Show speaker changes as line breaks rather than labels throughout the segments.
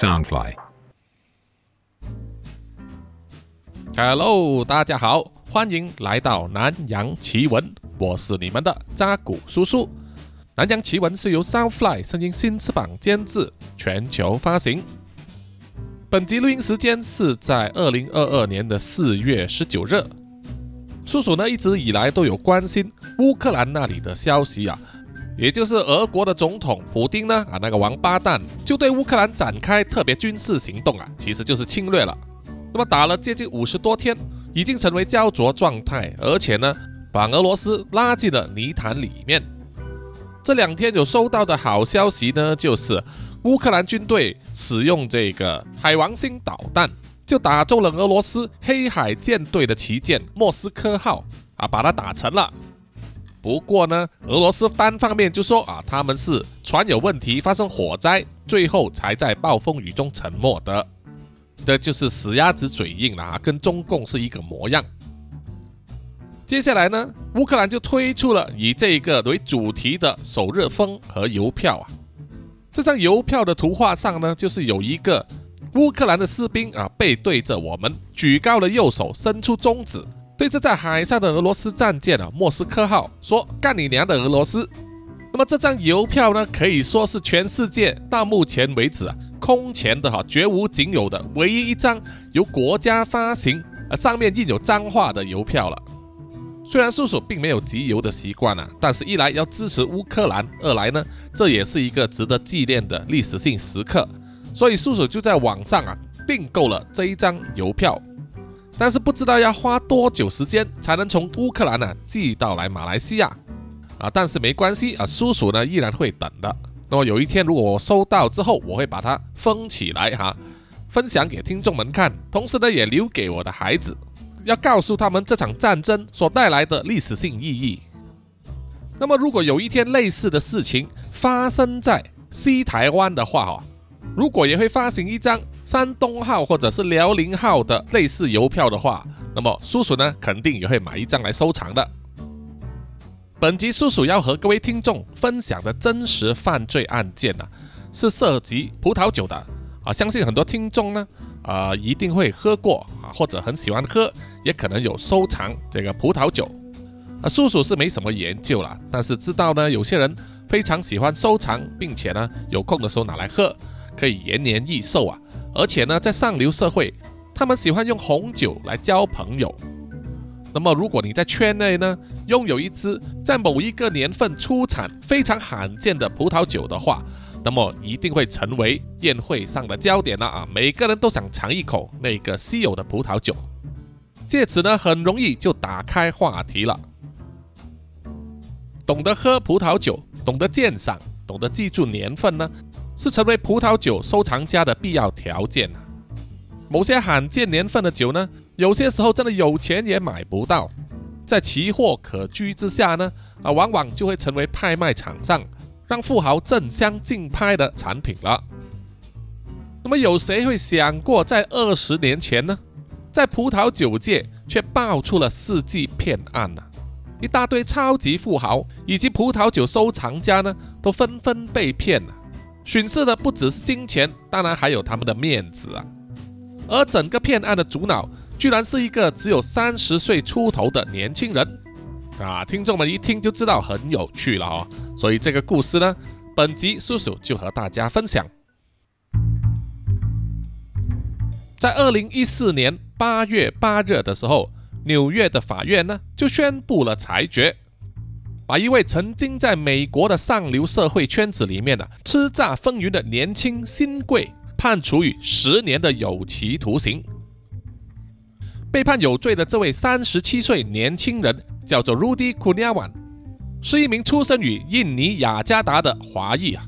Soundfly。
Hello，大家好，欢迎来到南洋奇闻，我是你们的扎古叔叔。南洋奇闻是由 Soundfly 声音新翅膀监制，全球发行。本集录音时间是在二零二二年的四月十九日。叔叔呢一直以来都有关心乌克兰那里的消息啊，也就是俄国的总统普丁呢啊那个王八蛋就对乌克兰展开特别军事行动啊，其实就是侵略了。那么打了接近五十多天，已经成为焦灼状态，而且呢，把俄罗斯拉进了泥潭里面。这两天有收到的好消息呢，就是乌克兰军队使用这个海王星导弹，就打中了俄罗斯黑海舰队的旗舰莫斯科号啊，把它打沉了。不过呢，俄罗斯单方面就说啊，他们是船有问题，发生火灾，最后才在暴风雨中沉没的。这就是死鸭子嘴硬了啊，跟中共是一个模样。接下来呢，乌克兰就推出了以这个为主题的首日封和邮票啊。这张邮票的图画上呢，就是有一个乌克兰的士兵啊，背对着我们，举高了右手，伸出中指，对着在海上的俄罗斯战舰啊莫斯科号说：“干你娘的俄罗斯！”那么这张邮票呢，可以说是全世界到目前为止啊空前的哈，绝无仅有的唯一一张由国家发行，呃上面印有脏话的邮票了。虽然叔叔并没有集邮的习惯啊，但是一来要支持乌克兰，二来呢，这也是一个值得纪念的历史性时刻，所以叔叔就在网上啊订购了这一张邮票。但是不知道要花多久时间才能从乌克兰呢寄到来马来西亚。啊，但是没关系啊，叔叔呢依然会等的。那么有一天，如果我收到之后，我会把它封起来哈，分享给听众们看，同时呢也留给我的孩子，要告诉他们这场战争所带来的历史性意义。那么如果有一天类似的事情发生在西台湾的话哦，如果也会发行一张山东号或者是辽宁号的类似邮票的话，那么叔叔呢肯定也会买一张来收藏的。本集叔叔要和各位听众分享的真实犯罪案件呢、是涉及葡萄酒的啊，相信很多听众呢，啊一定会喝过啊，或者很喜欢喝，也可能有收藏这个葡萄酒。啊，叔叔是没什么研究啦，但是知道呢，有些人非常喜欢收藏，并且呢，有空的时候拿来喝，可以延年益寿啊。而且呢，在上流社会，他们喜欢用红酒来交朋友。那么，如果你在圈内呢，拥有一支在某一个年份出产非常罕见的葡萄酒的话，那么一定会成为宴会上的焦点了啊！每个人都想尝一口那个稀有的葡萄酒，借此呢，很容易就打开话题了。懂得喝葡萄酒，懂得鉴赏，懂得记住年份呢，是成为葡萄酒收藏家的必要条件啊。某些罕见年份的酒呢，有些时候真的有钱也买不到，在奇货可居之下呢，啊，往往就会成为拍卖场上让富豪争相竞拍的产品了。那么，有谁会想过，在二十年前呢，在葡萄酒界却爆出了世纪骗案呢、啊？一大堆超级富豪以及葡萄酒收藏家呢，都纷纷被骗了。损失的不只是金钱，当然还有他们的面子啊。而整个骗案的主脑，居然是一个只有三十岁出头的年轻人啊！听众们一听就知道很有趣了哦。所以这个故事呢，本集叔叔就和大家分享。在二零一四年八月八日的时候，纽约的法院呢就宣布了裁决，把一位曾经在美国的上流社会圈子里面呢叱咤风云的年轻新贵。判处以十年的有期徒刑。被判有罪的这位三十七岁年轻人叫做 Rudy Kurniawan，是一名出生于印尼雅加达的华裔啊。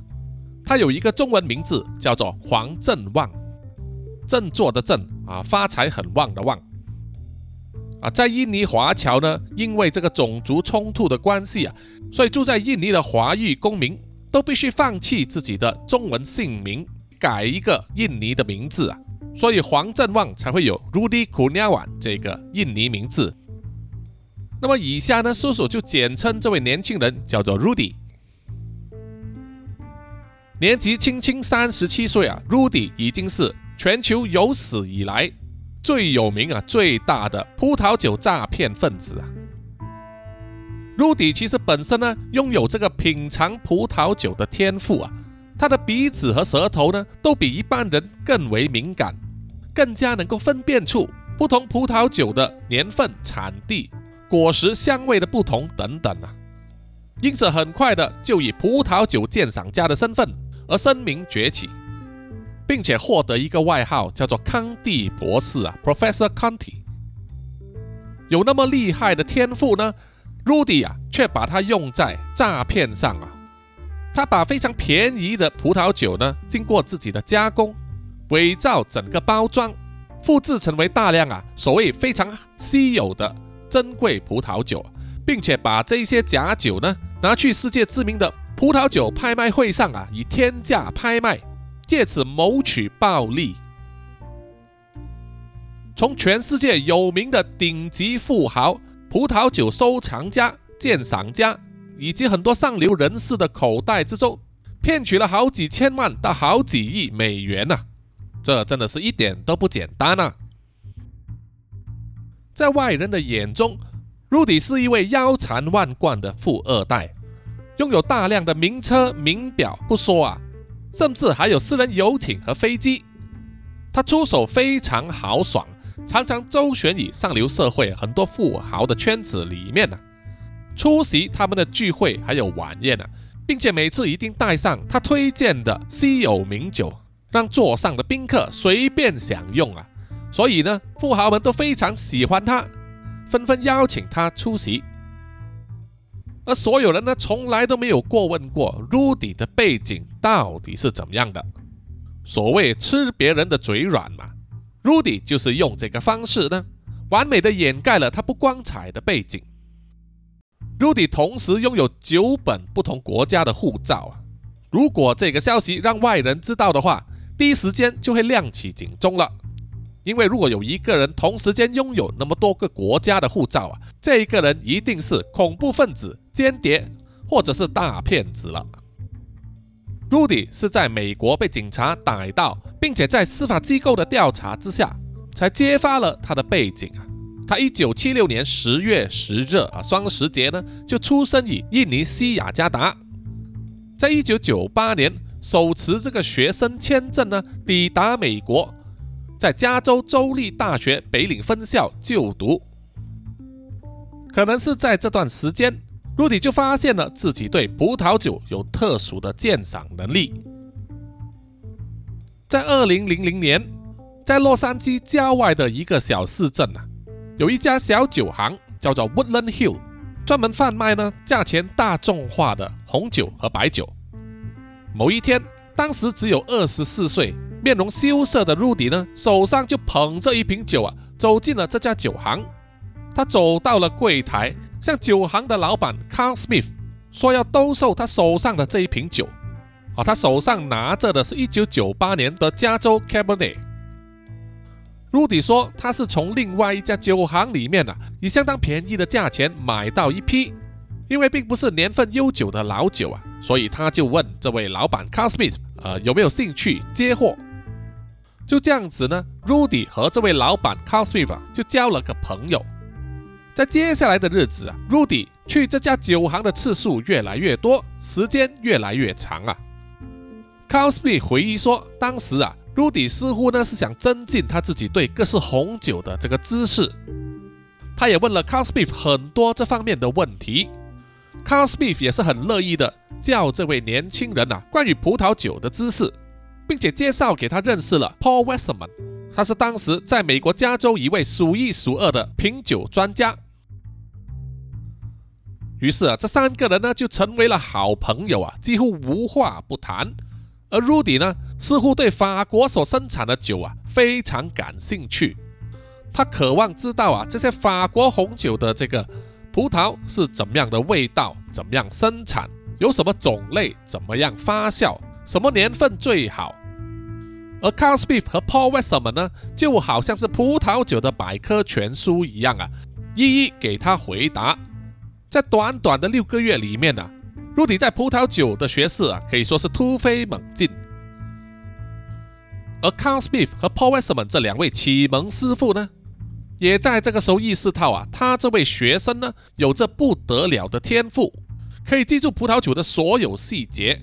他有一个中文名字叫做黄振旺，振作的振啊，发财很旺的旺啊。在印尼华侨呢，因为这个种族冲突的关系啊，所以住在印尼的华裔公民都必须放弃自己的中文姓名。改一个印尼的名字啊，所以黄振旺才会有 Rudy Kurniawan 这个印尼名字。那么以下呢，叔叔就简称这位年轻人叫做 Rudy。年纪轻轻三十七岁啊，Rudy 已经是全球有史以来最有名啊、最大的葡萄酒诈骗分子啊。Rudy 其实本身呢，拥有这个品尝葡萄酒的天赋啊，他的鼻子和舌头呢，都比一般人更为敏感，更加能够分辨出不同葡萄酒的年份、产地、果实香味的不同等等啊。因此，很快的就以葡萄酒鉴赏家的身份而声名崛起，并且获得一个外号，叫做康蒂博士啊，Professor Conti。有那么厉害的天赋呢，Rudy 啊，却把它用在诈骗上啊。他把非常便宜的葡萄酒呢，经过自己的加工，伪造整个包装，复制成为大量啊所谓非常稀有的珍贵葡萄酒，并且把这些假酒呢。拿去世界知名的葡萄酒拍卖会上啊，以天价拍卖，借此谋取暴利。从全世界有名的顶级富豪、葡萄酒收藏家、鉴赏家，以及很多上流人士的口袋之中，骗取了好几千万到好几亿美元呐！这真的是一点都不简单啊！在外人的眼中，鲁迪是一位腰缠万贯的富二代，拥有大量的名车名表不说啊，甚至还有私人游艇和飞机。他出手非常豪爽，常常周旋于上流社会很多富豪的圈子里面呢，出席他们的聚会还有晚宴呢，并且每次一定带上他推荐的稀有名酒，让座上的宾客随便享用啊。所以呢，富豪们都非常喜欢他。纷纷邀请他出席，而所有人呢，从来都没有过问过 Rudy 的背景到底是怎么样的。所谓吃别人的嘴软嘛，Rudy 就是用这个方式呢，完美的掩盖了他不光彩的背景。Rudy 同时拥有九本不同国家的护照啊，如果这个消息让外人知道的话，第一时间就会亮起警钟了。因为如果有一个人同时间拥有那么多个国家的护照啊，这一个人一定是恐怖分子、间谍或者是大骗子了。Rudy 是在美国被警察逮到，并且在司法机构的调查之下，才揭发了他的背景啊。他一九七六年十月十日啊，双十节呢，就出生于印尼西雅加达，在一九九八年手持这个学生签证呢，抵达美国。在加州州立大学北岭分校就读，可能是在这段时间，Rudy 就发现了自己对葡萄酒有特殊的鉴赏能力。在二零零零年，在洛杉矶郊外的一个小市镇啊，有一家小酒行，叫做 Woodland Hill，专门贩卖呢价钱大众化的红酒和白酒。某一天，当时只有二十四岁。面容羞涩的 Rudy 呢，手上就捧着一瓶酒啊，走进了这家酒行。他走到了柜台，向酒行的老板 Carl Smith 说要兜售他手上的这一瓶酒。啊，他手上拿着的是一九九八年的加州 Cabernet。Rudy 说他是从另外一家酒行里面啊，以相当便宜的价钱买到一批，因为并不是年份悠久的老酒啊，所以他就问这位老板 Carl Smith，呃，有没有兴趣接货？就这样子呢，Rudy 和这位老板 Carl Smith 就交了个朋友。在接下来的日子啊，Rudy 去这家酒行的次数越来越多，时间越来越长啊。Carl Smith 回忆说，当时啊，Rudy 似乎呢是想增进他自己对各式红酒的这个知识。他也问了 Carl Smith 很多这方面的问题，Carl Smith 也是很乐意的教这位年轻人啊关于葡萄酒的知识。并且介绍给他认识了 Paul Wesserman，他是当时在美国加州一位数一数二的品酒专家。于是啊，这三个人呢就成为了好朋友啊，几乎无话不谈。而 Rudy 呢，似乎对法国所生产的酒啊非常感兴趣，他渴望知道啊这些法国红酒的这个葡萄是怎么样的味道，怎么样生产，有什么种类，怎么样发酵，什么年份最好。而 Carl Smith 和 Paul Wesserman 呢，就好像是葡萄酒的百科全书一样啊，一一给他回答。在短短的六个月里面呢 Rudy 在葡萄酒的学识啊，可以说是突飞猛进。而 Carl Smith 和 Paul w e s s m a n 这两位启蒙师傅呢，也在这个时候意识到啊，他这位学生呢，有着不得了的天赋，可以记住葡萄酒的所有细节。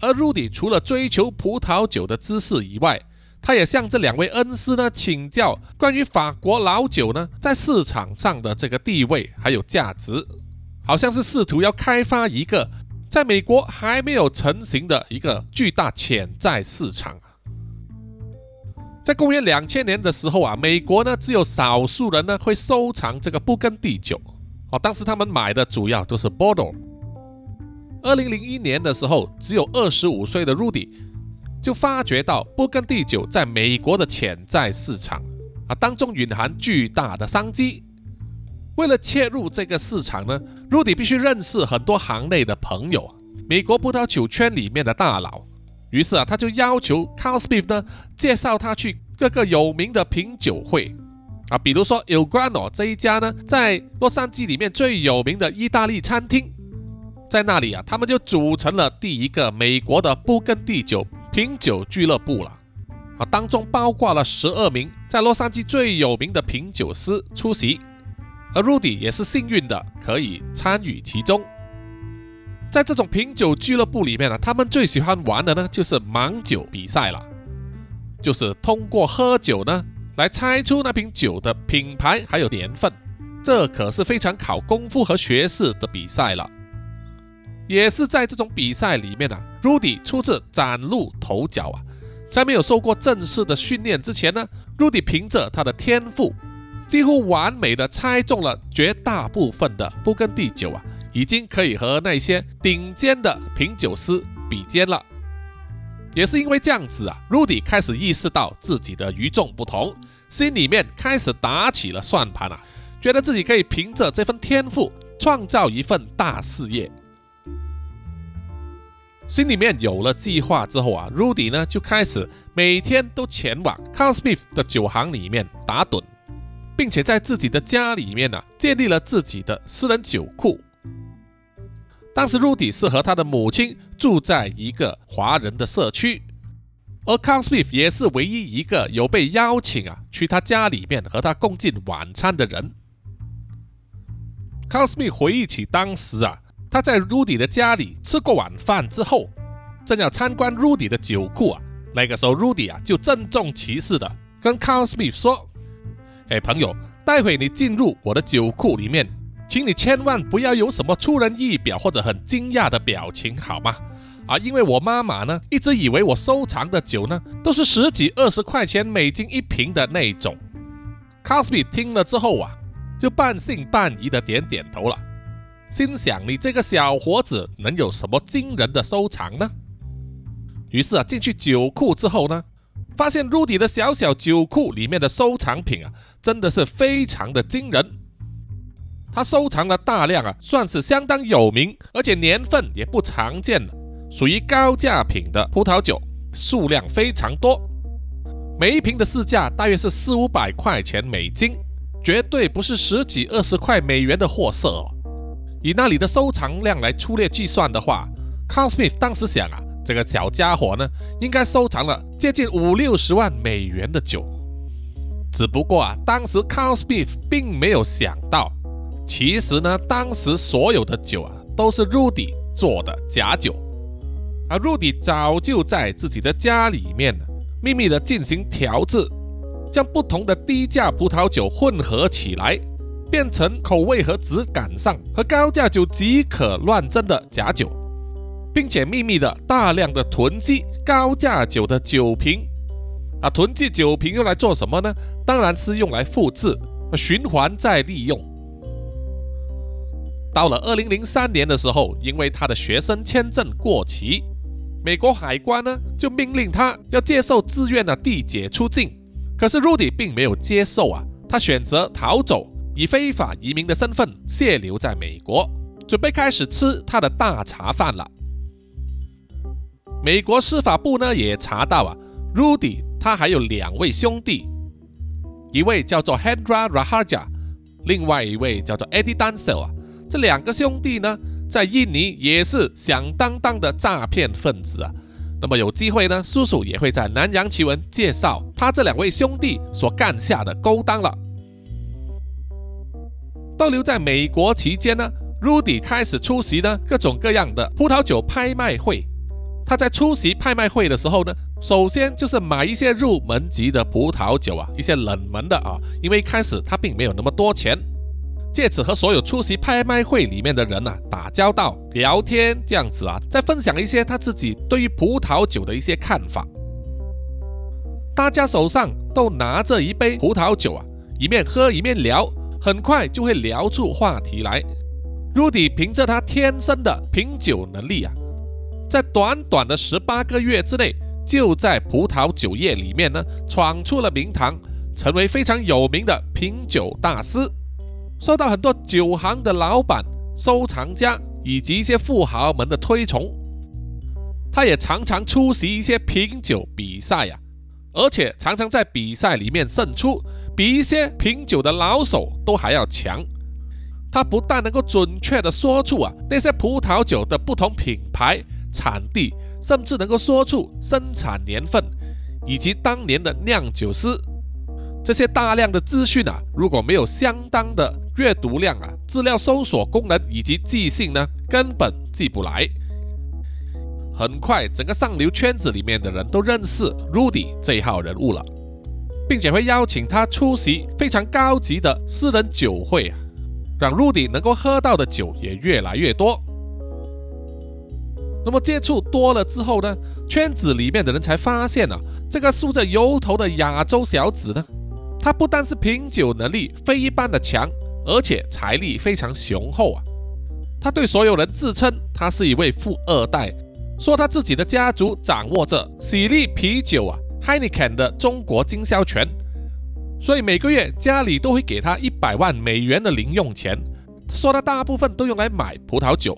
而 Rudy 除了追求葡萄酒的知识以外，他也向这两位恩师呢请教关于法国老酒呢在市场上的这个地位还有价值，好像是试图要开发一个在美国还没有成型的一个巨大潜在市场。在公元两千年的时候啊，美国呢只有少数人呢会收藏这个布根地酒，哦，当时他们买的主要都是 Bordeaux。二零零一年的时候，只有二十五岁的 Rudy。就发觉到勃艮第酒在美国的潜在市场啊当中蕴含巨大的商机。为了切入这个市场呢，Rudy 必须认识很多行内的朋友，美国葡萄酒圈里面的大佬。于是啊，他就要求 Carl Smith 呢介绍他去各个有名的品酒会啊，比如说 Il Grano 这一家呢，在洛杉矶里面最有名的意大利餐厅，在那里啊，他们就组成了第一个美国的勃艮第酒。品酒俱乐部了啊，当中包括了十二名在洛杉矶最有名的品酒师出席，而 Rudy 也是幸运的可以参与其中。在这种品酒俱乐部里面呢，他们最喜欢玩的呢就是盲酒比赛了，就是通过喝酒呢来猜出那瓶酒的品牌还有年份，这可是非常考功夫和学识的比赛了。也是在这种比赛里面呢，Rudy 初次崭露头角啊！在没有受过正式的训练之前呢，Rudy 凭着他的天赋，几乎完美的猜中了绝大部分的勃艮第酒啊，已经可以和那些顶尖的品酒师比肩了。也是因为这样子啊，Rudy 开始意识到自己的与众不同，心里面开始打起了算盘啊，觉得自己可以凭着这份天赋创造一份大事业。心里面有了计划之后啊，Rudy 呢就开始每天都前往 Carl Smith 的酒行里面打盹，并且在自己的家里面呢建立了自己的私人酒库。当时 Rudy 是和他的母亲住在一个华人的社区，而 Carl Smith 也是唯一一个有被邀请啊去他家里面和他共进晚餐的人。Carl Smith 回忆起当时啊。他在 Rudy 的家里吃过晚饭之后，正要参观 Rudy 的酒库啊。那个时候，Rudy 啊就郑重其事的跟 Carl Smith 说：“哎，朋友，待会你进入我的酒库里面，请你千万不要有什么出人意表或者很惊讶的表情，好吗？啊，因为我妈妈呢一直以为我收藏的酒呢都是十几二十块钱美金一瓶的那种。”Carl Smith 听了之后啊，就半信半疑的点点头了。心想：你这个小伙子能有什么惊人的收藏呢？于是啊，进去酒库之后呢，发现 Rudy 的小小酒库里面的收藏品啊，真的是非常的惊人。他收藏了大量啊，算是相当有名，而且年份也不常见的，属于高价品的葡萄酒，数量非常多，每一瓶的市价大约是四五百块钱美金，绝对不是十几二十块美元的货色哦。以那里的收藏量来粗略计算的话，Carl Smith 当时想啊，这个小家伙呢，应该收藏了接近五六十万美元的酒。只不过啊，当时 Carl Smith 并没有想到，其实呢，当时所有的酒啊，都是 Rudy 做的假酒，而 Rudy 早就在自己的家里面秘密的进行调制，将不同的低价葡萄酒混合起来。变成口味和质感上和高价酒即可乱真的假酒，并且秘密的大量的囤积高价酒的酒瓶，啊，囤积酒瓶用来做什么呢？当然是用来复制、循环再利用。到了二零零三年的时候，因为他的学生签证过期，美国海关呢就命令他要接受自愿的递解出境，可是 Rudy 并没有接受啊，他选择逃走。以非法移民的身份泄留在美国，准备开始吃他的大茶饭了。美国司法部呢也查到啊，Rudy 他还有两位兄弟，一位叫做 Hendra Rahaja，另外一位叫做 Eddie Dancel 啊。这两个兄弟呢在印尼也是响当当的诈骗分子啊。那么有机会呢，叔叔也会在南洋奇闻介绍他这两位兄弟所干下的勾当了。逗留在美国期间呢，Rudy 开始出席呢各种各样的葡萄酒拍卖会。他在出席拍卖会的时候呢，首先就是买一些入门级的葡萄酒啊，一些冷门的啊，因为开始他并没有那么多钱。借此和所有出席拍卖会里面的人呐打交道、聊天，这样子啊，再分享一些他自己对于葡萄酒的一些看法。大家手上都拿着一杯葡萄酒啊，一面喝一面聊，很快就会聊出话题来。Rudy 凭着他天生的品酒能力啊，在短短的十八个月之内，就在葡萄酒业里面呢闯出了名堂，成为非常有名的品酒大师。受到很多酒行的老板、收藏家以及一些富豪们的推崇，他也常常出席一些品酒比赛呀，而且常常在比赛里面胜出，比一些品酒的老手都还要强。他不但能够准确的说出啊那些葡萄酒的不同品牌、产地，甚至能够说出生产年份以及当年的酿酒师。这些大量的资讯啊，如果没有相当的阅读量啊，资料搜索功能以及记性呢，根本记不来。很快，整个上流圈子里面的人都认识 Rudy 这一号人物了，并且会邀请他出席非常高级的私人酒会啊，让 Rudy 能够喝到的酒也越来越多。那么接触多了之后呢，圈子里面的人才发现啊，这个梳着油头的亚洲小子呢。他不但是品酒能力非一般的强，而且财力非常雄厚啊！他对所有人自称他是一位富二代，说他自己的家族掌握着喜力啤酒啊 Heineken 的中国经销权，所以每个月家里都会给他一百万美元的零用钱，说他大部分都用来买葡萄酒。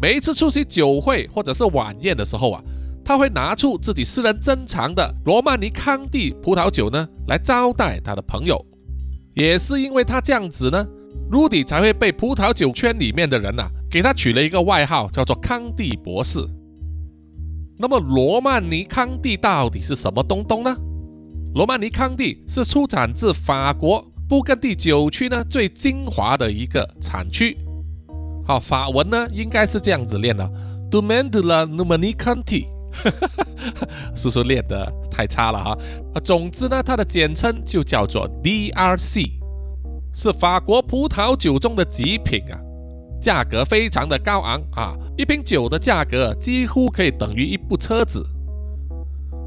每一次出席酒会或者是晚宴的时候啊。他会拿出自己私人珍藏的罗曼尼康帝葡萄酒呢，来招待他的朋友。也是因为他这样子呢，Rudy 才会被葡萄酒圈里面的人呐，给他取了一个外号，叫做康帝博士。那么罗曼尼康帝到底是什么东东呢？罗曼尼康帝是出产自法国布根地酒区呢最精华的一个产区。好，法文呢应该是这样子念的：Domaine de la Normandie。叔叔练的太差了哈！啊，总之呢，它的简称就叫做 DRC，是法国葡萄酒中的极品啊，价格非常的高昂啊，一瓶酒的价格几乎可以等于一部车子。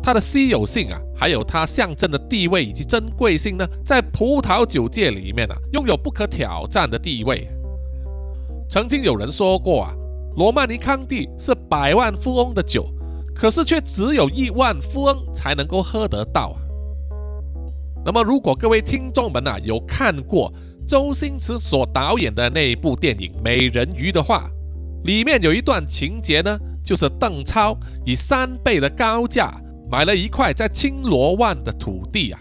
它的稀有性啊，还有它象征的地位以及珍贵性呢，在葡萄酒界里面啊，拥有不可挑战的地位。曾经有人说过啊，罗曼尼康帝是百万富翁的酒。可是却只有亿万富翁才能够喝得到啊！那么，如果各位听众们啊有看过周星驰所导演的那一部电影《美人鱼》的话，里面有一段情节呢，就是邓超以三倍的高价买了一块在青罗湾的土地啊，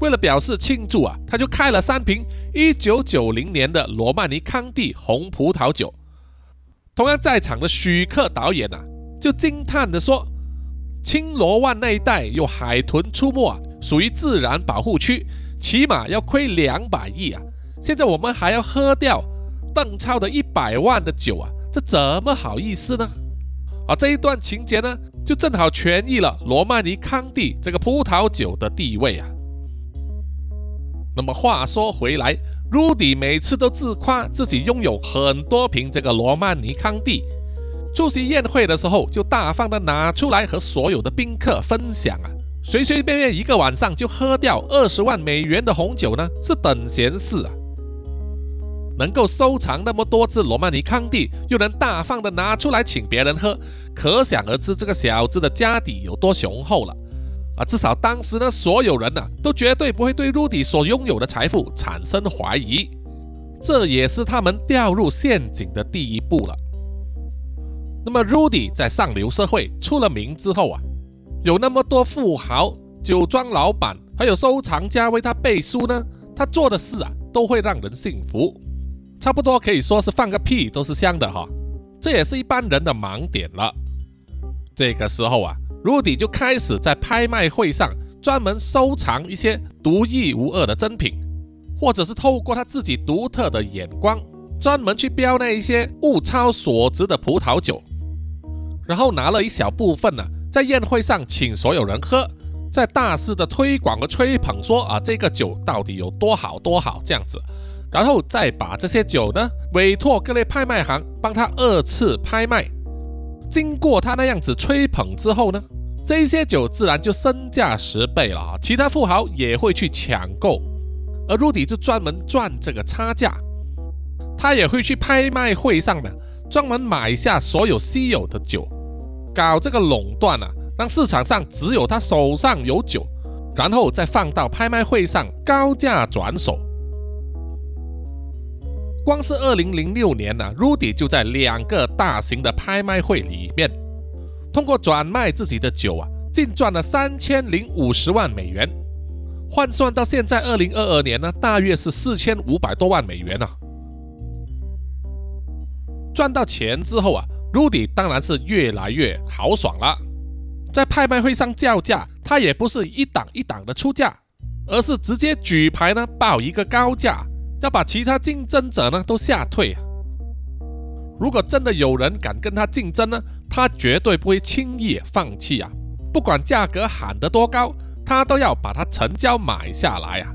为了表示庆祝啊，他就开了三瓶1990年的罗曼尼康帝红葡萄酒。同样在场的许克导演啊。就惊叹地说：“青罗湾那一带有海豚出没啊，属于自然保护区，起码要亏两百亿啊！现在我们还要喝掉邓超的一百万的酒啊，这怎么好意思呢？”啊，这一段情节呢，就正好诠释了罗曼尼康帝这个葡萄酒的地位啊。那么话说回来，Rudy 每次都自夸自己拥有很多瓶这个罗曼尼康帝。出席宴会的时候，就大方的拿出来和所有的宾客分享啊，随随便便一个晚上就喝掉二十万美元的红酒呢，是等闲事啊。能够收藏那么多支罗曼尼康帝，又能大方的拿出来请别人喝，可想而知这个小子的家底有多雄厚了啊！至少当时呢，所有人呢都绝对不会对 Rudy 所拥有的财富产生怀疑，这也是他们掉入陷阱的第一步了。那么，Rudy 在上流社会出了名之后啊，有那么多富豪、酒庄老板，还有收藏家为他背书呢。他做的事啊，都会让人信服。差不多可以说是放个屁都是香的哈。这也是一般人的盲点了。这个时候啊，Rudy 就开始在拍卖会上专门收藏一些独一无二的珍品，或者是透过他自己独特的眼光，专门去标那一些物超所值的葡萄酒，然后拿了一小部分呢，在宴会上请所有人喝，在大肆的推广和吹捧，说啊这个酒到底有多好多好这样子。然后再把这些酒呢委托各类拍卖行帮他二次拍卖。经过他那样子吹捧之后呢，这些酒自然就身价十倍了啊！其他富豪也会去抢购，而 Rudy 就专门赚这个差价。他也会去拍卖会上呢，专门买下所有稀有的酒，搞这个垄断啊，让市场上只有他手上有酒，然后再放到拍卖会上高价转手。光是二零零六年呢，Rudy 就在两个大型的拍卖会里面，通过转卖自己的酒啊，净赚了三千零五十万美元，换算到现在二零二二年呢，大约是四千五百多万美元啊。赚到钱之后啊，Rudy 当然是越来越豪爽了，在拍卖会上叫价，他也不是一档一档的出价，而是直接举牌呢报一个高价。要把其他竞争者呢都吓退啊！如果真的有人敢跟他竞争呢，他绝对不会轻易放弃啊！不管价格喊得多高，他都要把它成交买下来啊！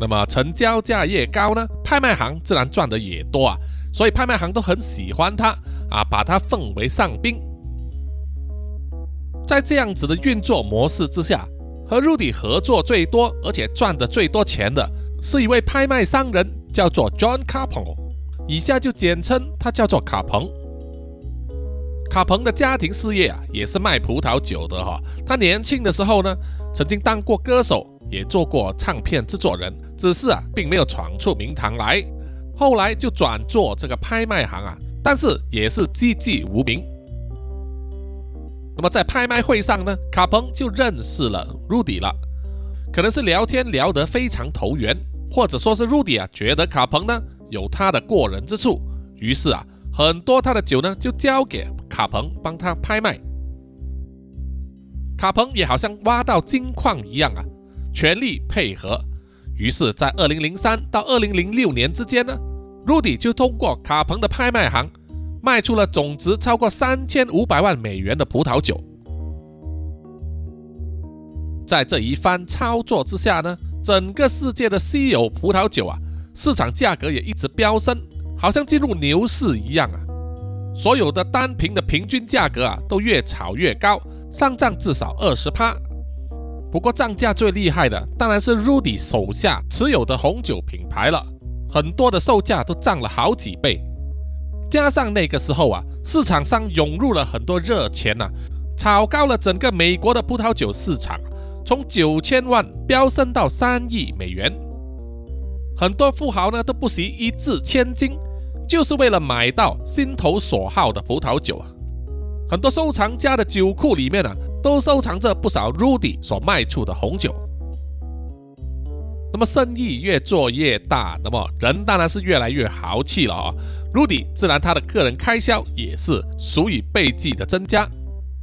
那么成交价越高呢，拍卖行自然赚的也多啊！所以拍卖行都很喜欢他啊，把他奉为上宾。在这样子的运作模式之下，和 Rudy 合作最多而且赚的最多钱的。是一位拍卖商人，叫做 John Carpon，以下就简称他叫做卡彭。卡彭的家庭事业啊，也是卖葡萄酒的哈。他年轻的时候呢，曾经当过歌手，也做过唱片制作人，只是啊，并没有闯出名堂来。后来就转做这个拍卖行啊，但是也是寂寂无名。那么在拍卖会上呢，卡彭就认识了 Rudy 了，可能是聊天聊得非常投缘。或者说是 Rudy 啊，觉得卡彭呢有他的过人之处，于是啊，很多他的酒呢就交给卡彭帮他拍卖。卡彭也好像挖到金矿一样啊，全力配合。于是，在二零零三到二零零六年之间呢，Rudy 就通过卡彭的拍卖行卖出了总值超过三千五百万美元的葡萄酒。在这一番操作之下呢。整个世界的稀有葡萄酒啊，市场价格也一直飙升，好像进入牛市一样啊！所有的单瓶的平均价格啊，都越炒越高，上涨至少二十趴。不过涨价最厉害的当然是 Rudy 手下持有的红酒品牌了，很多的售价都涨了好几倍。加上那个时候啊，市场上涌入了很多热钱呐，炒高了整个美国的葡萄酒市场。从九千万飙升到三亿美元，很多富豪呢都不惜一掷千金，就是为了买到心头所好的葡萄酒啊。很多收藏家的酒库里面啊，都收藏着不少 Rudy 所卖出的红酒。那么生意越做越大，那么人当然是越来越豪气了啊。Rudy 自然他的个人开销也是数以倍计的增加，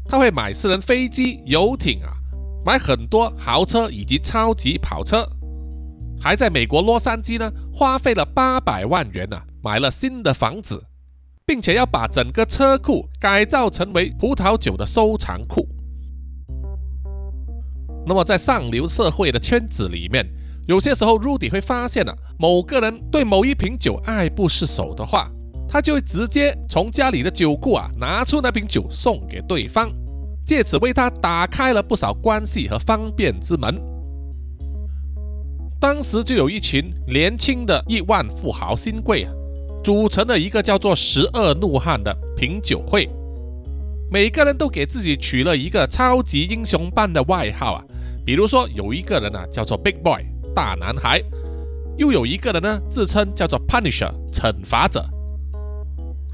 他会买私人飞机、游艇啊。买很多豪车以及超级跑车，还在美国洛杉矶呢，花费了八百万元呢，买了新的房子，并且要把整个车库改造成为葡萄酒的收藏库。那么在上流社会的圈子里面，有些时候 Rudy 会发现啊，某个人对某一瓶酒爱不释手的话，他就会直接从家里的酒库啊拿出那瓶酒送给对方。借此为他打开了不少关系和方便之门。当时就有一群年轻的亿万富豪新贵，组成了一个叫做“十二怒汉”的品酒会，每个人都给自己取了一个超级英雄般的外号啊。比如说，有一个人呢叫做 Big Boy 大男孩，又有一个人呢自称叫做 Punisher 惩罚者。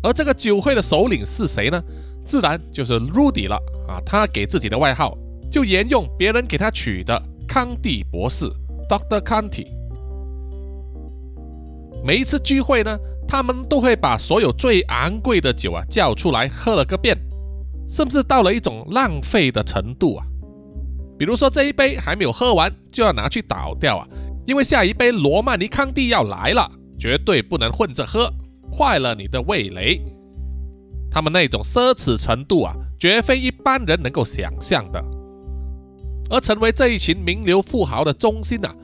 而这个酒会的首领是谁呢？自然就是 Rudy 了啊！他给自己的外号就沿用别人给他取的“康蒂博士 ”（Doctor Conti）。每一次聚会呢，他们都会把所有最昂贵的酒啊叫出来喝了个遍，甚至到了一种浪费的程度啊。比如说这一杯还没有喝完，就要拿去倒掉啊，因为下一杯罗曼尼康帝要来了，绝对不能混着喝，坏了你的味蕾。他们那种奢侈程度啊，绝非一般人能够想象的。而成为这一群名流富豪的中心啊，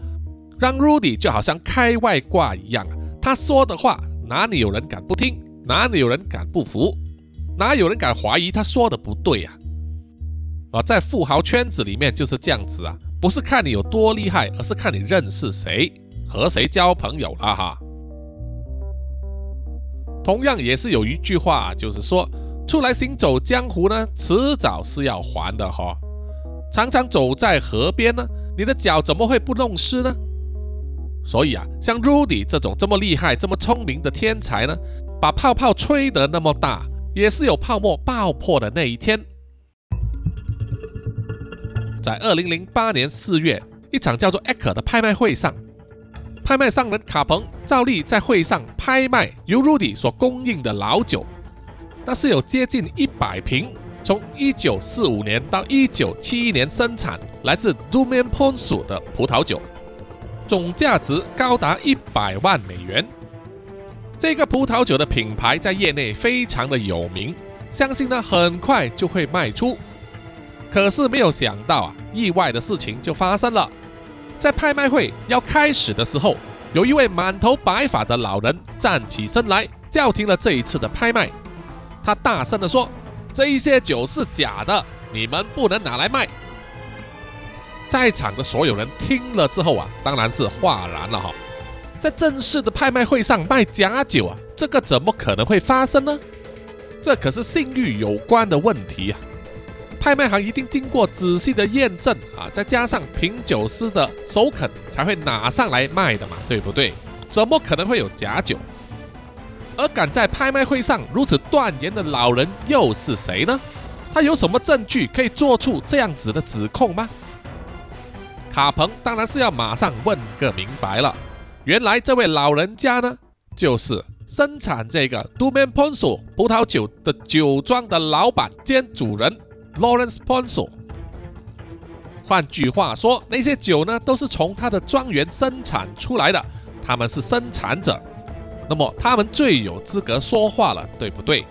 让 Rudy 就好像开外挂一样啊，他说的话哪里有人敢不听，哪里有人敢不服，哪有人敢怀疑他说的不对啊？啊，在富豪圈子里面就是这样子啊，不是看你有多厉害，而是看你认识谁，和谁交朋友了哈。同样也是有一句话，就是说出来行走江湖呢，迟早是要还的哈。常常走在河边呢，你的脚怎么会不弄湿呢？所以啊，像 Rudy 这种这么厉害、这么聪明的天才呢，把泡泡吹得那么大，也是有泡沫爆破的那一天。在二零零八年四月，一场叫做 Echo 的拍卖会上，拍卖商人卡彭照例在会上拍卖由 Rudy 所供应的老酒，那是有接近一百瓶，从一九四五年到一九七一年生产，来自 d u m a n p o n s 的葡萄酒，总价值高达一百万美元。这个葡萄酒的品牌在业内非常的有名，相信呢很快就会卖出。可是没有想到啊，意外的事情就发生了。在拍卖会要开始的时候，有一位满头白发的老人站起身来，叫停了这一次的拍卖。他大声地说：“这一些酒是假的，你们不能拿来卖。”在场的所有人听了之后啊，当然是哗然了哈。在正式的拍卖会上卖假酒啊，这个怎么可能会发生呢？这可是信誉有关的问题啊。拍卖行一定经过仔细的验证啊，再加上品酒师的首肯，才会拿上来卖的嘛，对不对？怎么可能会有假酒？而敢在拍卖会上如此断言的老人又是谁呢？他有什么证据可以做出这样子的指控吗？卡彭当然是要马上问个明白了。原来这位老人家呢，就是生产这个 d u m a n p o n s o 葡萄酒的酒庄的老板兼主人。Lawrence Ponsel。换句话说，那些酒呢，都是从他的庄园生产出来的，他们是生产者，那么他们最有资格说话了，对不对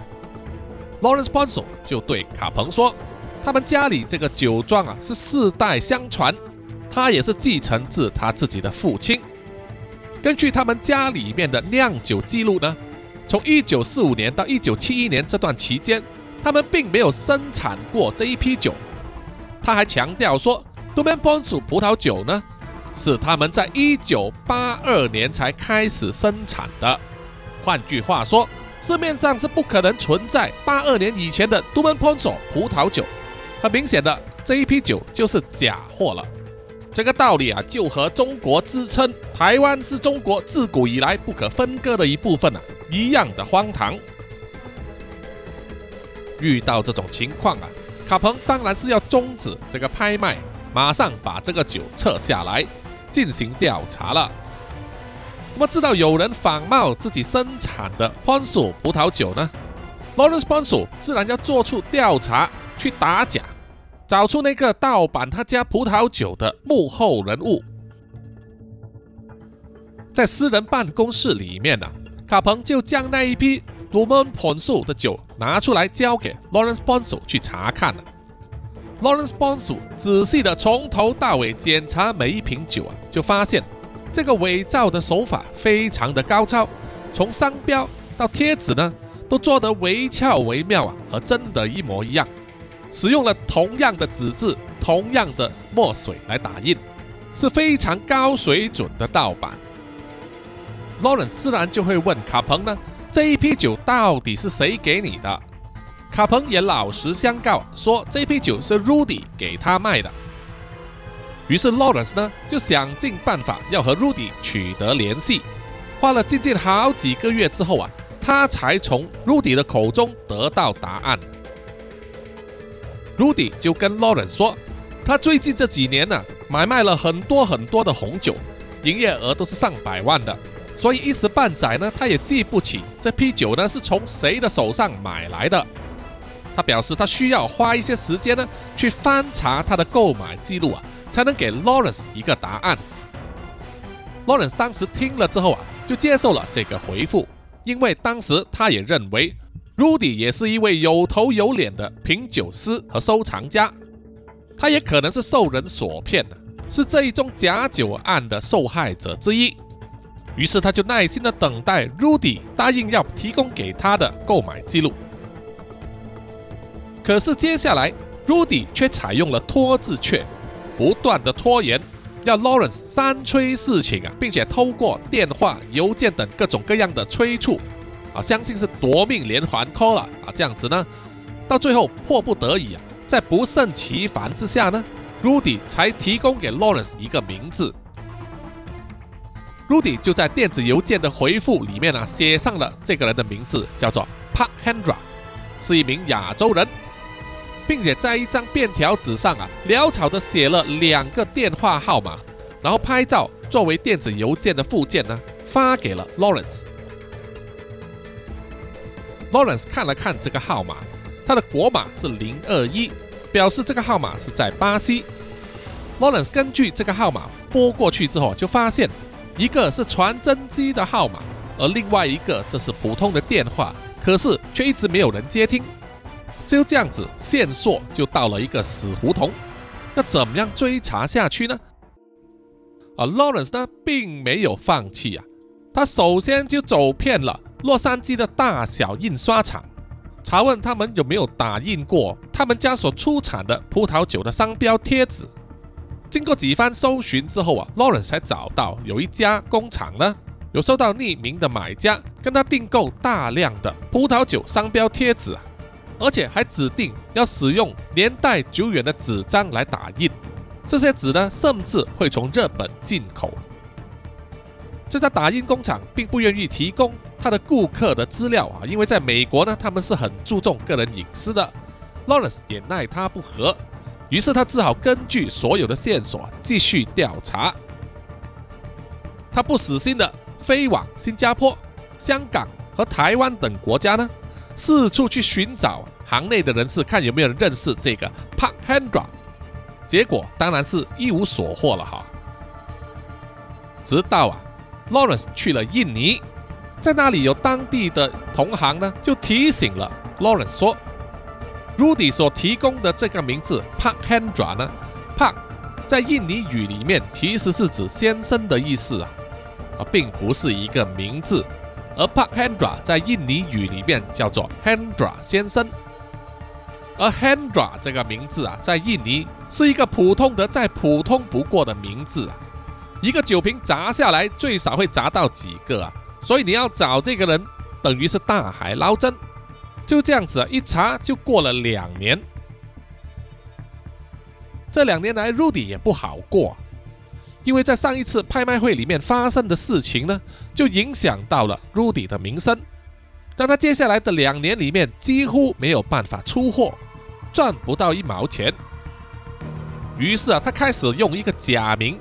？Lawrence Ponsel 就对卡彭说，他们家里这个酒庄啊是世代相传，他也是继承自他自己的父亲。根据他们家里面的酿酒记录呢，从1945年到1971年这段期间。他们并没有生产过这一批酒，他还强调说 d o m a n p o n s 葡萄酒呢，是他们在一九八二年才开始生产的。换句话说，市面上是不可能存在八二年以前的 d o m a n p o n s 葡萄酒。很明显的，这一批酒就是假货了。这个道理啊，就和中国自称台湾是中国自古以来不可分割的一部分啊一样的荒唐。遇到这种情况啊，卡彭当然是要终止这个拍卖，马上把这个酒撤下来进行调查了。那么知道有人仿冒自己生产的潘索葡萄酒呢？Lawrence Ponsu 自然要做出调查，去打假，找出那个盗版他家葡萄酒的幕后人物。在私人办公室里面呢，卡彭就将那一批。鲁门彭素的酒拿出来交给 Lawrence Bonsu 去查看了。Lawrence Bonsu 仔细的从头到尾检查每一瓶酒啊，就发现这个伪造的手法非常的高超，从商标到贴纸呢，都做得惟巧惟妙啊，和真的一模一样。使用了同样的纸质、同样的墨水来打印，是非常高水准的盗版。Lawrence 自然就会问卡彭呢。这一批酒到底是谁给你的？卡彭也老实相告，说这批酒是 Rudy 给他卖的。于是 Lawrence 呢就想尽办法要和 Rudy 取得联系，花了近近好几个月之后啊，他才从 Rudy 的口中得到答案。Rudy 就跟 Lawrence 说，他最近这几年呢买卖了很多很多的红酒，营业额都是上百万的。所以一时半载呢，他也记不起这批酒呢是从谁的手上买来的。他表示他需要花一些时间呢，去翻查他的购买记录啊，才能给 Lawrence 一个答案。Lawrence 当时听了之后啊，就接受了这个回复，因为当时他也认为 Rudy 也是一位有头有脸的品酒师和收藏家，他也可能是受人所骗，是这一宗假酒案的受害者之一。于是他就耐心的等待 Rudy 答应要提供给他的购买记录。可是接下来 Rudy 却采用了拖字诀，不断的拖延，要 Lawrence 三催四请啊，并且通过电话、邮件等各种各样的催促啊，相信是夺命连环 call 了啊，这样子呢，到最后迫不得已啊，在不胜其烦之下呢，Rudy 才提供给 Lawrence 一个名字。Rudy 就在电子邮件的回复里面呢，写上了这个人的名字，叫做 Park Hendra，是一名亚洲人，并且在一张便条纸上啊，潦草的写了两个电话号码，然后拍照作为电子邮件的附件呢，发给了 Lawrence。Lawrence 看了看这个号码，他的国码是零二一，表示这个号码是在巴西。Lawrence 根据这个号码拨过去之后，就发现。一个是传真机的号码，而另外一个这是普通的电话，可是却一直没有人接听。就这样子，线索就到了一个死胡同。那怎么样追查下去呢？而 Lawrence 呢，并没有放弃啊，他首先就走遍了洛杉矶的大小印刷厂，查问他们有没有打印过他们家所出产的葡萄酒的商标贴纸。经过几番搜寻之后啊，Lawrence 才找到有一家工厂呢，有收到匿名的买家跟他订购大量的葡萄酒商标贴纸啊，而且还指定要使用年代久远的纸张来打印。这些纸呢，甚至会从日本进口。这家打印工厂并不愿意提供他的顾客的资料啊，因为在美国呢，他们是很注重个人隐私的。Lawrence 也奈他不何。于是他只好根据所有的线索继续调查。他不死心的飞往新加坡、香港和台湾等国家呢，四处去寻找行内的人士，看有没有人认识这个 Park Hendra。结果当然是一无所获了哈。直到啊，Lawrence 去了印尼，在那里有当地的同行呢，就提醒了 Lawrence 说。Rudy 所提供的这个名字 Park Hendra 呢，Park 在印尼语里面其实是指先生的意思啊，啊，并不是一个名字。而 Park Hendra 在印尼语里面叫做 Hendra 先生，而 Hendra 这个名字啊，在印尼是一个普通的、再普通不过的名字啊。一个酒瓶砸下来，最少会砸到几个啊？所以你要找这个人，等于是大海捞针。就这样子啊，一查就过了两年。这两年来，Rudy 也不好过，因为在上一次拍卖会里面发生的事情呢，就影响到了 Rudy 的名声，让他接下来的两年里面几乎没有办法出货，赚不到一毛钱。于是啊，他开始用一个假名，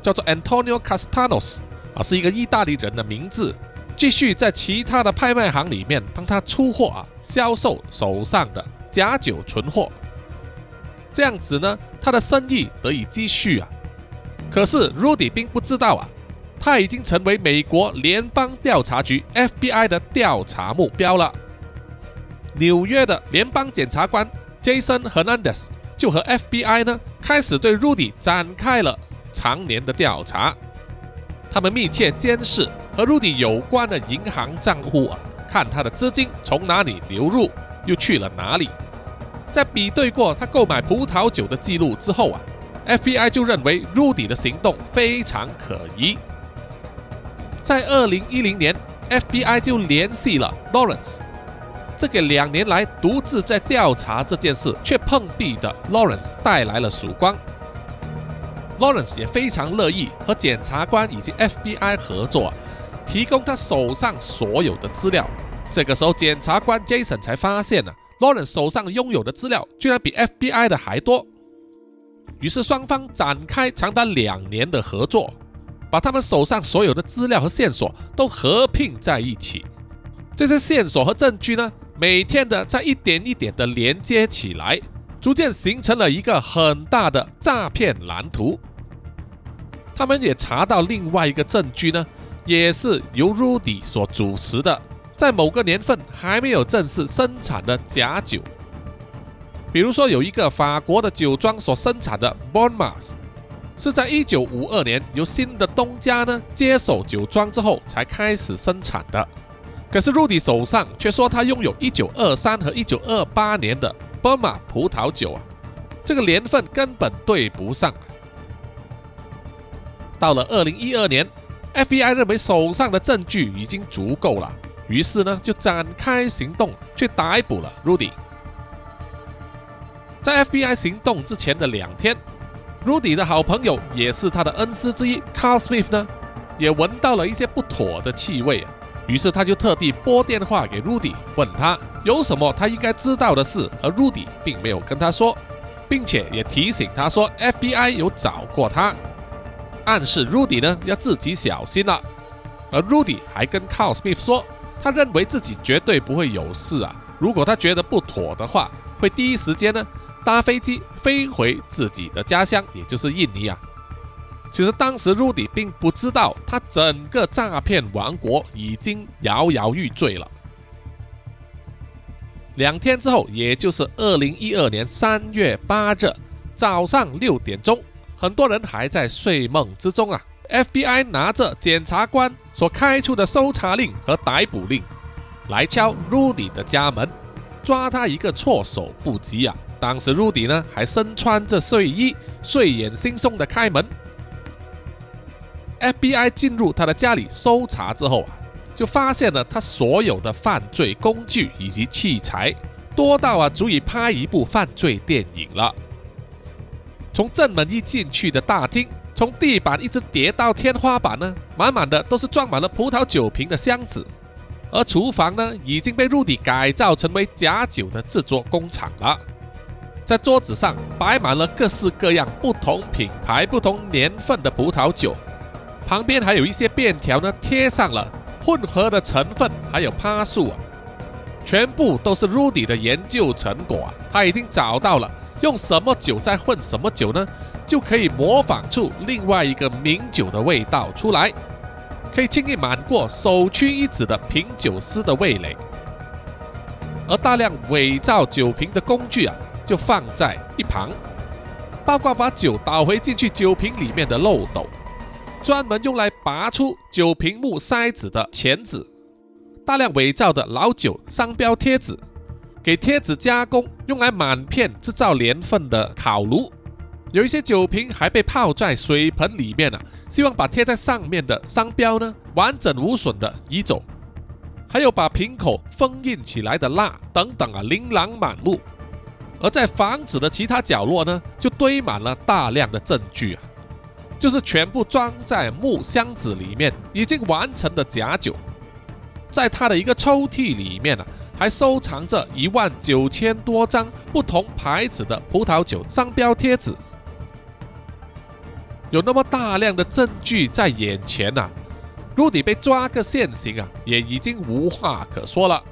叫做 Antonio Castanos，啊，是一个意大利人的名字。继续在其他的拍卖行里面帮他出货啊，销售手上的假酒存货，这样子呢，他的生意得以继续啊。可是 Rudy 并不知道啊，他已经成为美国联邦调查局 FBI 的调查目标了。纽约的联邦检察官 Jason Hernandez 就和 FBI 呢开始对 Rudy 展开了常年的调查，他们密切监视。和 Rudy 有关的银行账户啊，看他的资金从哪里流入，又去了哪里。在比对过他购买葡萄酒的记录之后啊，FBI 就认为 Rudy 的行动非常可疑。在2010年，FBI 就联系了 Lawrence，这给两年来独自在调查这件事却碰壁的 Lawrence 带来了曙光。Lawrence 也非常乐意和检察官以及 FBI 合作。提供他手上所有的资料。这个时候，检察官 Jason 才发现了 Lawrence 手上拥有的资料居然比 FBI 的还多。于是双方展开长达两年的合作。把他们手上所有的资料和线索都合并在一起。这些线索和证据呢，每天的在一点一点的连接起来，逐渐形成了一个很大的诈骗蓝图。他们也查到另外一个证据呢，也是由 Rudy 所主持的，在某个年份还没有正式生产的假酒。比如说，有一个法国的酒庄所生产的 Bonmas，是在一九五二年由新的东家呢接手酒庄之后才开始生产的。可是 Rudy 手上却说他拥有一九二三和一九二八年的 Bonma 葡萄酒啊，这个年份根本对不上。到了二零一二年，FBI 认为手上的证据已经足够了，于是呢就展开行动去逮捕了 Rudy。在 FBI 行动之前的两天，Rudy 的好朋友也是他的恩师之一 Carl Smith 呢，也闻到了一些不妥的气味啊。于是他就特地拨电话给 Rudy，问他有什么他应该知道的事，而 Rudy 并没有跟他说，并且也提醒他说 FBI 有找过他，暗示 Rudy 呢要自己小心了。而 Rudy 还跟 Carl Smith 说，他认为自己绝对不会有事啊。如果他觉得不妥的话，会第一时间呢。搭飞机飞回自己的家乡，也就是印尼啊。其实当时 Rudy 并不知道，他整个诈骗王国已经摇摇欲坠了。两天之后，也就是二零一二年三月八日早上六点钟，很多人还在睡梦之中啊。FBI 拿着检察官所开出的搜查令和逮捕令，来敲 Rudy 的家门，抓他一个措手不及啊！当时 Rudy 呢还身穿着睡衣，睡眼惺忪的开门。FBI 进入他的家里搜查之后啊，就发现了他所有的犯罪工具以及器材多到啊足以拍一部犯罪电影了。从正门一进去的大厅，从地板一直叠到天花板呢，满满的都是装满了葡萄酒瓶的箱子。而厨房呢，已经被 Rudy 改造成为假酒的制作工厂了。在桌子上摆满了各式各样、不同品牌、不同年份的葡萄酒，旁边还有一些便条呢，贴上了混合的成分，还有趴数啊，全部都是 Rudy 的研究成果啊。他已经找到了用什么酒再混什么酒呢，就可以模仿出另外一个名酒的味道出来，可以轻易瞒过首屈一指的品酒师的味蕾。而大量伪造酒瓶的工具啊。就放在一旁，包括把酒倒回进去酒瓶里面的漏斗，专门用来拔出酒瓶木塞子的钳子，大量伪造的老酒商标贴纸，给贴纸加工用来满片制造年份的烤炉，有一些酒瓶还被泡在水盆里面呢，希望把贴在上面的商标呢完整无损的移走，还有把瓶口封印起来的蜡等等啊，琳琅满目。而在房子的其他角落呢，就堆满了大量的证据啊，就是全部装在木箱子里面已经完成的假酒。在他的一个抽屉里面呢，还收藏着一万九千多张不同牌子的葡萄酒商标贴纸。有那么大量的证据在眼前呐，Rudy 被抓个现行啊，也已经无话可说了。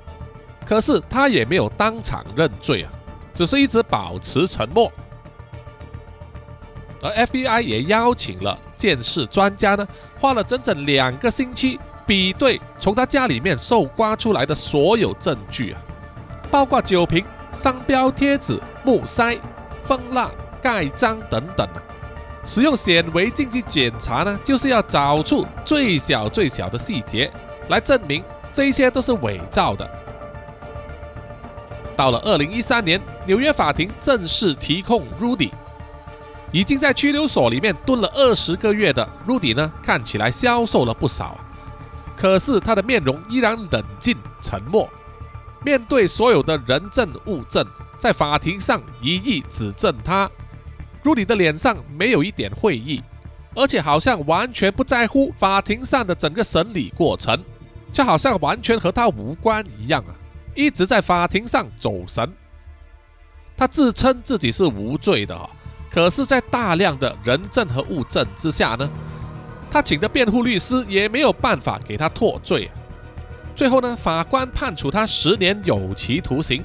可是他也没有当场认罪啊。只是一直保持沉默，而 FBI 也邀请了鉴识专家呢，花了整整两个星期比对从他家里面搜刮出来的所有证据啊，包括酒瓶、商标贴纸、木塞、蜂蜡、盖章等等啊。使用显微镜去检查呢，就是要找出最小最小的细节，来证明这些都是伪造的。到了二零一三年，纽约法庭正式提控 Rudy。已经在拘留所里面蹲了二十个月的 Rudy 呢，看起来消瘦了不少啊。可是他的面容依然冷静沉默，面对所有的人证物证，在法庭上一一指证他。Rudy 的脸上没有一点悔意，而且好像完全不在乎法庭上的整个审理过程，就好像完全和他无关一样啊。一直在法庭上走神，他自称自己是无罪的，可是，在大量的人证和物证之下呢他请的辩护律师也没有办法给他脱罪。最后呢，法官判处他十年有期徒刑。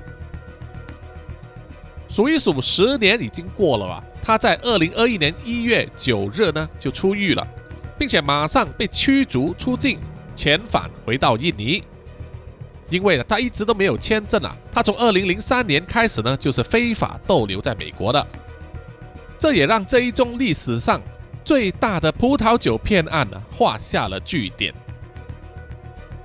数一数，十年已经过了啊！他在二零二一年一月九日呢就出狱了，并且马上被驱逐出境，遣返回到印尼。因为呢，他一直都没有签证啊。他从二零零三年开始呢，就是非法逗留在美国的。这也让这一宗历史上最大的葡萄酒骗案呢画下了句点。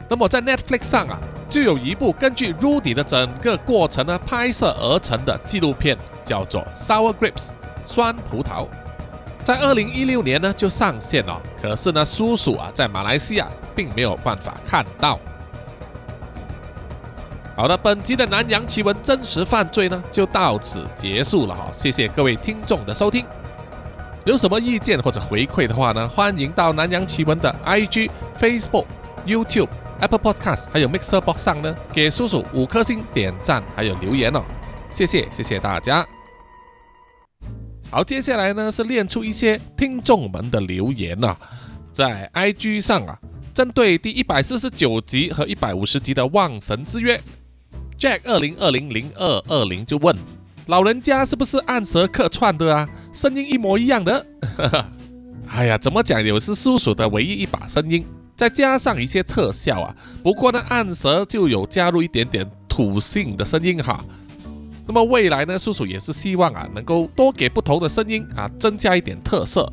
那么在 Netflix 上啊，就有一部根据 Rudy 的整个过程呢拍摄而成的纪录片，叫做《Sour Grapes》酸葡萄，在二零一六年呢就上线了。可是呢，叔叔啊在马来西亚并没有办法看到。好的，本集的南洋奇闻真实犯罪呢，就到此结束了哈。谢谢各位听众的收听。有什么意见或者回馈的话呢，欢迎到南洋奇闻的 IG、Facebook、YouTube、Apple Podcast 还有 Mixer Box 上呢，给叔叔五颗星点赞还有留言哦。谢谢，谢谢大家。好，接下来呢是练出一些听众们的留言啊，在 IG 上啊，针对第一百四十九集和一百五十集的《望神之约》。Jack 二零二零零二二零就问老人家是不是暗蛇客串的啊？声音一模一样的。哈 哈哎呀，怎么讲？也是叔叔的唯一一把声音，再加上一些特效啊。不过呢，暗蛇就有加入一点点土性的声音哈。那么未来呢，叔叔也是希望啊，能够多给不同的声音啊，增加一点特色。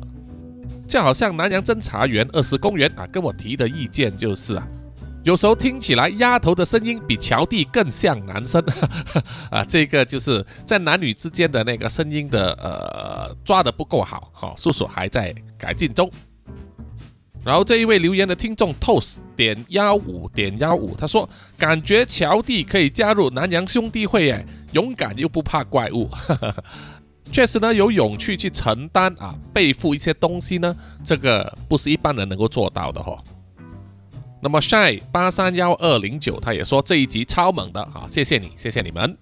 就好像南洋侦查员二十公园啊，跟我提的意见就是啊。有时候听起来丫头的声音比乔弟更像男生 啊，这个就是在男女之间的那个声音的呃抓的不够好，哈叔叔还在改进中。然后这一位留言的听众 tos 点幺五点幺五，他说感觉乔弟可以加入南洋兄弟会，哎，勇敢又不怕怪物，确实呢有勇气去承担啊背负一些东西呢，这个不是一般人能够做到的哈。那么 shy 八三幺二零九，他也说这一集超猛的啊，谢谢你，谢谢你们。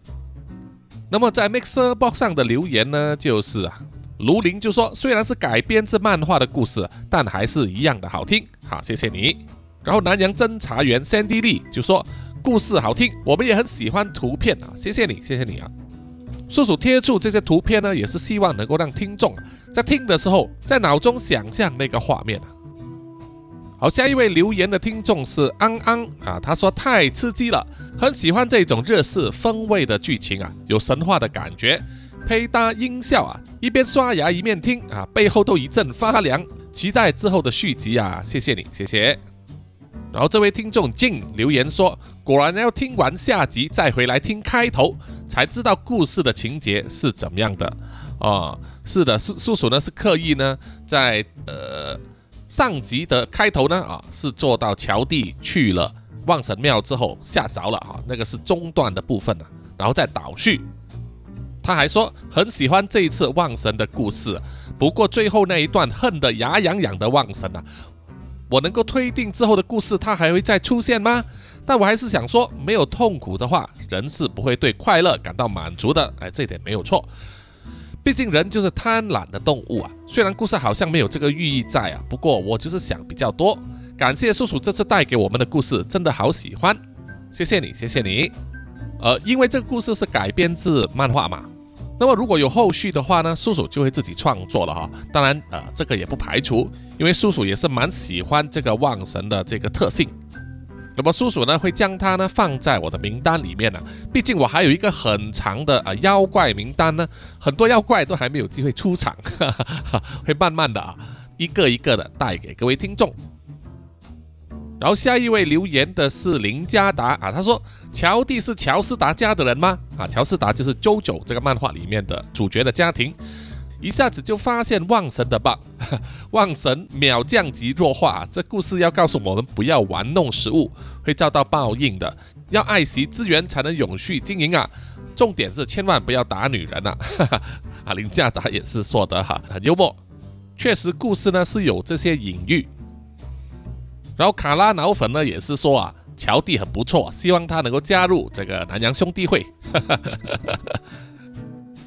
那么在 Mixer Box 上的留言呢，就是啊，卢林就说虽然是改编自漫画的故事，但还是一样的好听，好，谢谢你。然后南洋侦查员 Sandy Lee 就说故事好听，我们也很喜欢图片啊，谢谢你，谢谢你啊。叔叔贴出这些图片呢，也是希望能够让听众在听的时候，在脑中想象那个画面啊。好，下一位留言的听众是安安啊，他说太刺激了，很喜欢这种日式风味的剧情啊，有神话的感觉，配搭音效啊，一边刷牙一面听啊，背后都一阵发凉，期待之后的续集啊，谢谢你，谢谢。然后这位听众静留言说，果然要听完下集再回来听开头，才知道故事的情节是怎么样的哦，是的，叔叔叔呢是刻意呢在呃。上集的开头呢，啊，是做到乔弟去了望神庙之后吓着了啊，那个是中段的部分呢，然后再倒叙。他还说很喜欢这一次望神的故事，不过最后那一段恨得牙痒痒的望神啊，我能够推定之后的故事他还会再出现吗？但我还是想说，没有痛苦的话，人是不会对快乐感到满足的。哎，这点没有错。毕竟人就是贪婪的动物啊！虽然故事好像没有这个寓意在啊，不过我就是想比较多。感谢叔叔这次带给我们的故事，真的好喜欢，谢谢你，谢谢你。呃，因为这个故事是改编自漫画嘛，那么如果有后续的话呢，叔叔就会自己创作了哈。当然，呃，这个也不排除，因为叔叔也是蛮喜欢这个望神的这个特性。那么叔叔呢会将它呢放在我的名单里面呢，毕竟我还有一个很长的啊妖怪名单呢，很多妖怪都还没有机会出场，会慢慢的啊一个一个的带给各位听众。然后下一位留言的是林加达啊，他说乔蒂是乔斯达家的人吗？啊，乔斯达就是《JoJo》这个漫画里面的主角的家庭。一下子就发现旺神的 bug，望神秒降级弱化。这故事要告诉我们，不要玩弄食物，会遭到报应的。要爱惜资源，才能永续经营啊！重点是千万不要打女人啊！哈 哈啊，林家达也是说的哈，很幽默。确实，故事呢是有这些隐喻。然后卡拉脑粉呢也是说啊，乔蒂很不错，希望他能够加入这个南洋兄弟会。哈哈哈哈哈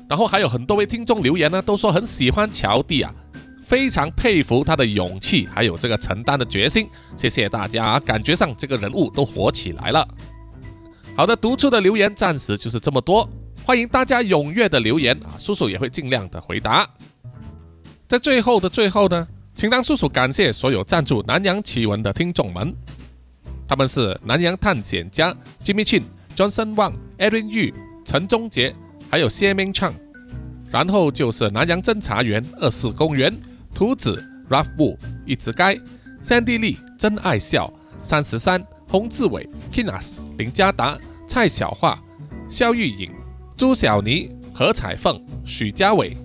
然后还有很多位听众留言呢，都说很喜欢乔蒂啊，非常佩服他的勇气，还有这个承担的决心。谢谢大家，感觉上这个人物都火起来了。好的，读出的留言暂时就是这么多，欢迎大家踊跃的留言啊，叔叔也会尽量的回答。在最后的最后呢，请让叔叔感谢所有赞助南洋奇闻的听众们，他们是南洋探险家 Jimmy Chin、Johnson Wang、Aaron Yu、陈忠杰，还有谢明畅。然后就是南洋侦查员二四公园。图子 Ralph Wu、一直该、三 D 丽、真爱笑、三十三、洪志伟、Kinas、林家达、蔡小桦、肖玉颖、朱小妮、何彩凤、许家伟，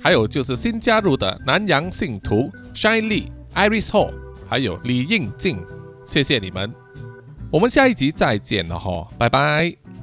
还有就是新加入的南洋信徒 Shine Lee、Iris Hall，还有李应静，谢谢你们，我们下一集再见了哈，拜拜。